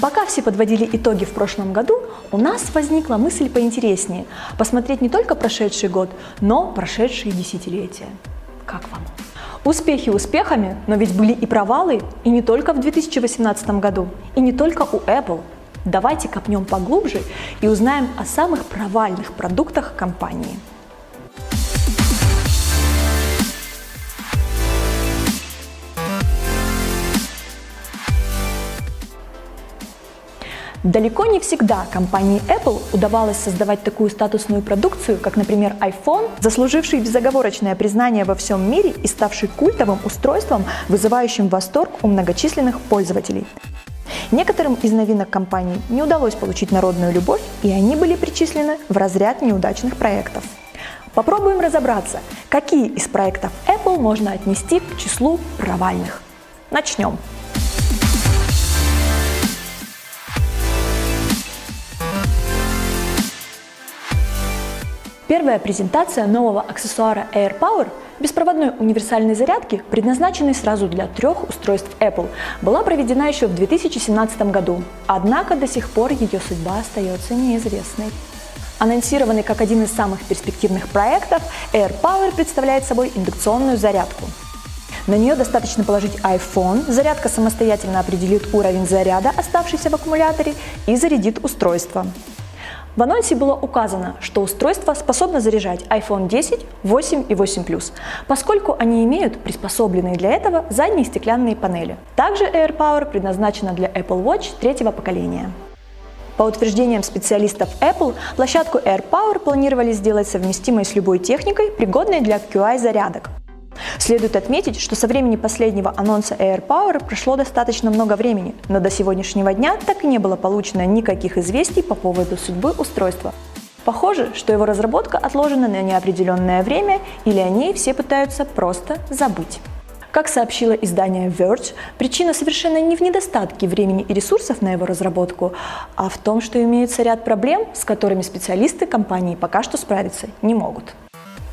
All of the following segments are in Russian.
Пока все подводили итоги в прошлом году, у нас возникла мысль поинтереснее – посмотреть не только прошедший год, но прошедшие десятилетия. Как вам? Успехи успехами, но ведь были и провалы, и не только в 2018 году, и не только у Apple. Давайте копнем поглубже и узнаем о самых провальных продуктах компании. Далеко не всегда компании Apple удавалось создавать такую статусную продукцию, как, например, iPhone, заслуживший безоговорочное признание во всем мире и ставший культовым устройством, вызывающим восторг у многочисленных пользователей. Некоторым из новинок компании не удалось получить народную любовь, и они были причислены в разряд неудачных проектов. Попробуем разобраться, какие из проектов Apple можно отнести к числу провальных. Начнем. Первая презентация нового аксессуара AirPower беспроводной универсальной зарядки, предназначенной сразу для трех устройств Apple, была проведена еще в 2017 году, однако до сих пор ее судьба остается неизвестной. Анонсированный как один из самых перспективных проектов, AirPower представляет собой индукционную зарядку. На нее достаточно положить iPhone, зарядка самостоятельно определит уровень заряда, оставшийся в аккумуляторе, и зарядит устройство. В анонсе было указано, что устройство способно заряжать iPhone 10, 8 и 8 Plus, поскольку они имеют приспособленные для этого задние стеклянные панели. Также AirPower предназначена для Apple Watch третьего поколения. По утверждениям специалистов Apple, площадку AirPower планировали сделать совместимой с любой техникой, пригодной для QI-зарядок. Следует отметить, что со времени последнего анонса AirPower прошло достаточно много времени, но до сегодняшнего дня так и не было получено никаких известий по поводу судьбы устройства. Похоже, что его разработка отложена на неопределенное время или о ней все пытаются просто забыть. Как сообщило издание Verge, причина совершенно не в недостатке времени и ресурсов на его разработку, а в том, что имеется ряд проблем, с которыми специалисты компании пока что справиться не могут.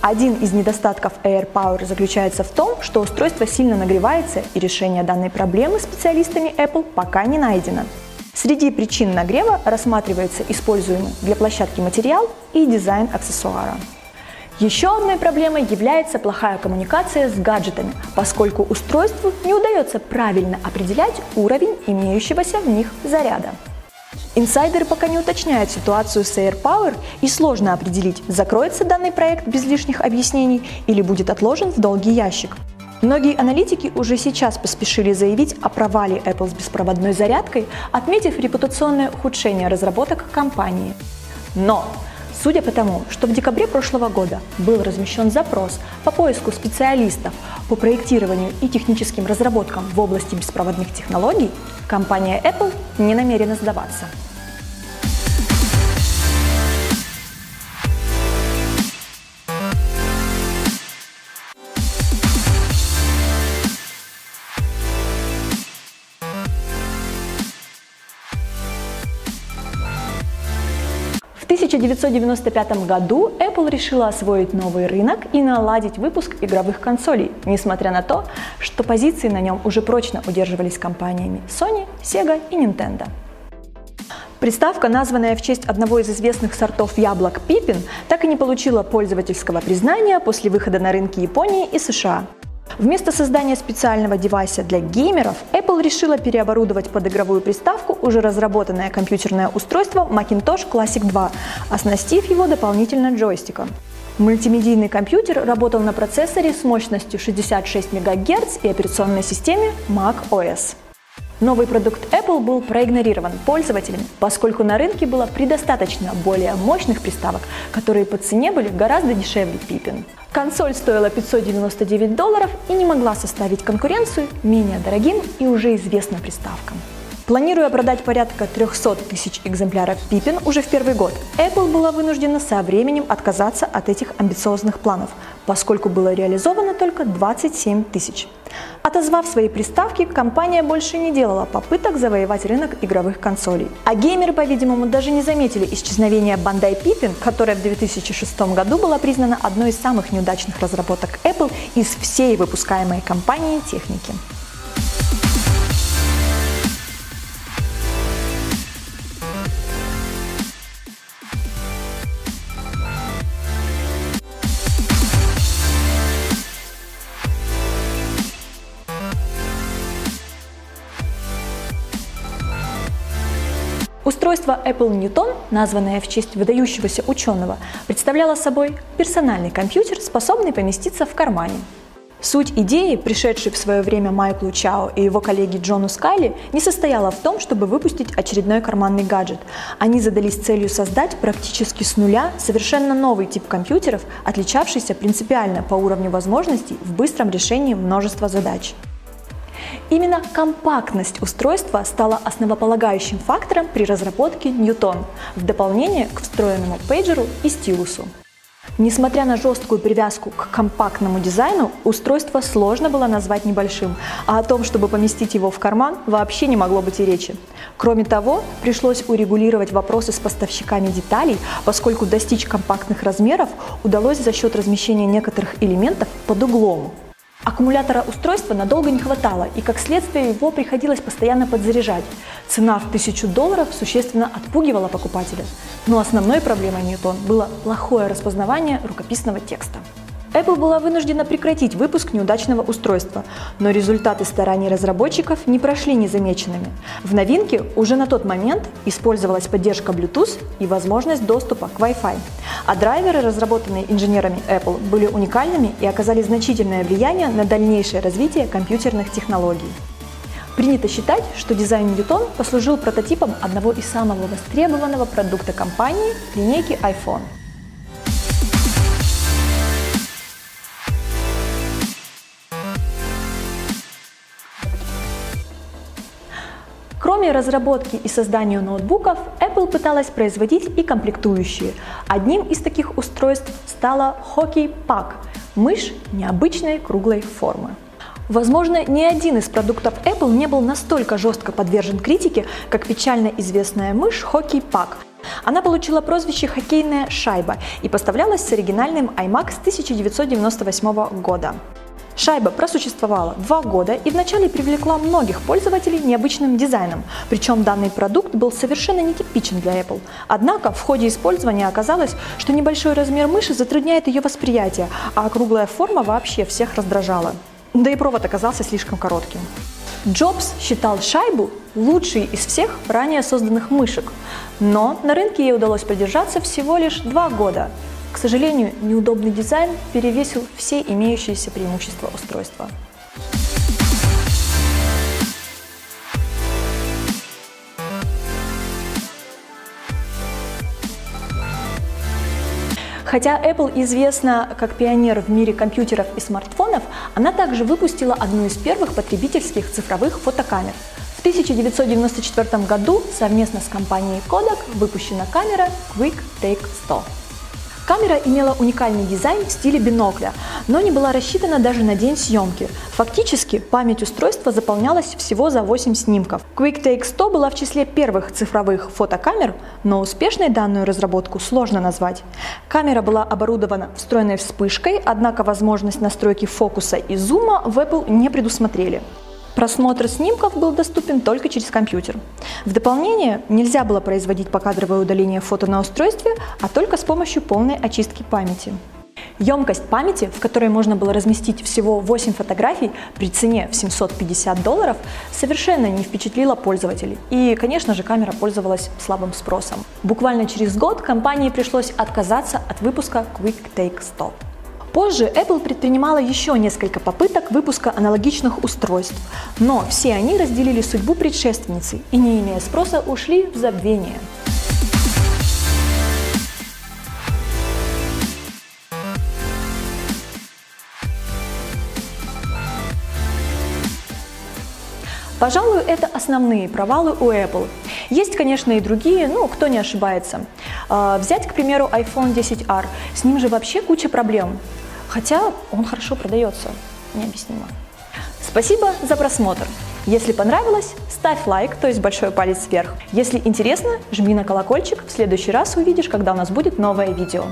Один из недостатков AirPower заключается в том, что устройство сильно нагревается, и решение данной проблемы специалистами Apple пока не найдено. Среди причин нагрева рассматривается используемый для площадки материал и дизайн аксессуара. Еще одной проблемой является плохая коммуникация с гаджетами, поскольку устройству не удается правильно определять уровень имеющегося в них заряда. Инсайдеры пока не уточняют ситуацию с AirPower и сложно определить, закроется данный проект без лишних объяснений или будет отложен в долгий ящик. Многие аналитики уже сейчас поспешили заявить о провале Apple с беспроводной зарядкой, отметив репутационное ухудшение разработок компании. Но Судя по тому, что в декабре прошлого года был размещен запрос по поиску специалистов по проектированию и техническим разработкам в области беспроводных технологий, компания Apple не намерена сдаваться. 1995 году Apple решила освоить новый рынок и наладить выпуск игровых консолей, несмотря на то, что позиции на нем уже прочно удерживались компаниями Sony, Sega и Nintendo. Приставка, названная в честь одного из известных сортов яблок Пипин, так и не получила пользовательского признания после выхода на рынки Японии и США. Вместо создания специального девайса для геймеров, Apple решила переоборудовать под игровую приставку уже разработанное компьютерное устройство Macintosh Classic 2, оснастив его дополнительно джойстиком. Мультимедийный компьютер работал на процессоре с мощностью 66 МГц и операционной системе Mac OS. Новый продукт Apple был проигнорирован пользователями, поскольку на рынке было предостаточно более мощных приставок, которые по цене были гораздо дешевле Pippin. Консоль стоила 599 долларов и не могла составить конкуренцию менее дорогим и уже известным приставкам. Планируя продать порядка 300 тысяч экземпляров Pippin уже в первый год, Apple была вынуждена со временем отказаться от этих амбициозных планов, поскольку было реализовано только 27 тысяч. Отозвав свои приставки, компания больше не делала попыток завоевать рынок игровых консолей. А геймеры, по-видимому, даже не заметили исчезновения Bandai Pippin, которая в 2006 году была признана одной из самых неудачных разработок Apple из всей выпускаемой компанией техники. Устройство Apple Newton, названное в честь выдающегося ученого, представляло собой персональный компьютер, способный поместиться в кармане. Суть идеи, пришедшей в свое время Майклу Чао и его коллеге Джону Скайли, не состояла в том, чтобы выпустить очередной карманный гаджет. Они задались целью создать практически с нуля совершенно новый тип компьютеров, отличавшийся принципиально по уровню возможностей в быстром решении множества задач. Именно компактность устройства стала основополагающим фактором при разработке Newton в дополнение к встроенному пейджеру и стилусу. Несмотря на жесткую привязку к компактному дизайну, устройство сложно было назвать небольшим, а о том, чтобы поместить его в карман, вообще не могло быть и речи. Кроме того, пришлось урегулировать вопросы с поставщиками деталей, поскольку достичь компактных размеров удалось за счет размещения некоторых элементов под углом. Аккумулятора устройства надолго не хватало, и как следствие его приходилось постоянно подзаряжать. Цена в 1000 долларов существенно отпугивала покупателя. Но основной проблемой Ньютон было плохое распознавание рукописного текста. Apple была вынуждена прекратить выпуск неудачного устройства, но результаты стараний разработчиков не прошли незамеченными. В новинке уже на тот момент использовалась поддержка Bluetooth и возможность доступа к Wi-Fi, а драйверы, разработанные инженерами Apple, были уникальными и оказали значительное влияние на дальнейшее развитие компьютерных технологий. Принято считать, что дизайн Newton послужил прототипом одного из самого востребованного продукта компании – линейки iPhone – Кроме разработки и создания ноутбуков, Apple пыталась производить и комплектующие. Одним из таких устройств стала Hockey Pack – мышь необычной круглой формы. Возможно, ни один из продуктов Apple не был настолько жестко подвержен критике, как печально известная мышь Hockey Pack. Она получила прозвище «хоккейная шайба» и поставлялась с оригинальным iMac с 1998 года. Шайба просуществовала два года и вначале привлекла многих пользователей необычным дизайном, причем данный продукт был совершенно нетипичен для Apple. Однако в ходе использования оказалось, что небольшой размер мыши затрудняет ее восприятие, а круглая форма вообще всех раздражала. Да и провод оказался слишком коротким. Джобс считал шайбу лучшей из всех ранее созданных мышек, но на рынке ей удалось продержаться всего лишь два года, к сожалению, неудобный дизайн перевесил все имеющиеся преимущества устройства. Хотя Apple известна как пионер в мире компьютеров и смартфонов, она также выпустила одну из первых потребительских цифровых фотокамер. В 1994 году совместно с компанией Kodak выпущена камера Quick Take 100. Камера имела уникальный дизайн в стиле бинокля, но не была рассчитана даже на день съемки. Фактически, память устройства заполнялась всего за 8 снимков. QuickTake 100 была в числе первых цифровых фотокамер, но успешной данную разработку сложно назвать. Камера была оборудована встроенной вспышкой, однако возможность настройки фокуса и зума в Apple не предусмотрели. Просмотр снимков был доступен только через компьютер. В дополнение нельзя было производить покадровое удаление фото на устройстве, а только с помощью полной очистки памяти. Емкость памяти, в которой можно было разместить всего 8 фотографий при цене в 750 долларов, совершенно не впечатлила пользователей. И, конечно же, камера пользовалась слабым спросом. Буквально через год компании пришлось отказаться от выпуска Quick Take Stop. Позже Apple предпринимала еще несколько попыток выпуска аналогичных устройств, но все они разделили судьбу предшественницы и, не имея спроса, ушли в забвение. Пожалуй, это основные провалы у Apple. Есть, конечно, и другие, ну, кто не ошибается. А, взять, к примеру, iPhone 10R. С ним же вообще куча проблем. Хотя он хорошо продается, необъяснимо. Спасибо за просмотр. Если понравилось, ставь лайк, то есть большой палец вверх. Если интересно, жми на колокольчик, в следующий раз увидишь, когда у нас будет новое видео.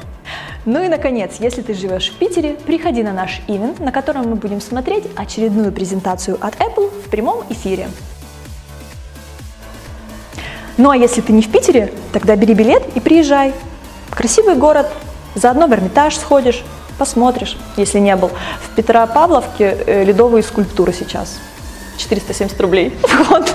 Ну и наконец, если ты живешь в Питере, приходи на наш ивент, на котором мы будем смотреть очередную презентацию от Apple в прямом эфире. Ну а если ты не в Питере, тогда бери билет и приезжай. Красивый город, заодно в Эрмитаж сходишь, Посмотришь, если не был. В Петропавловке э, ледовые скульптуры сейчас. 470 рублей. Вот.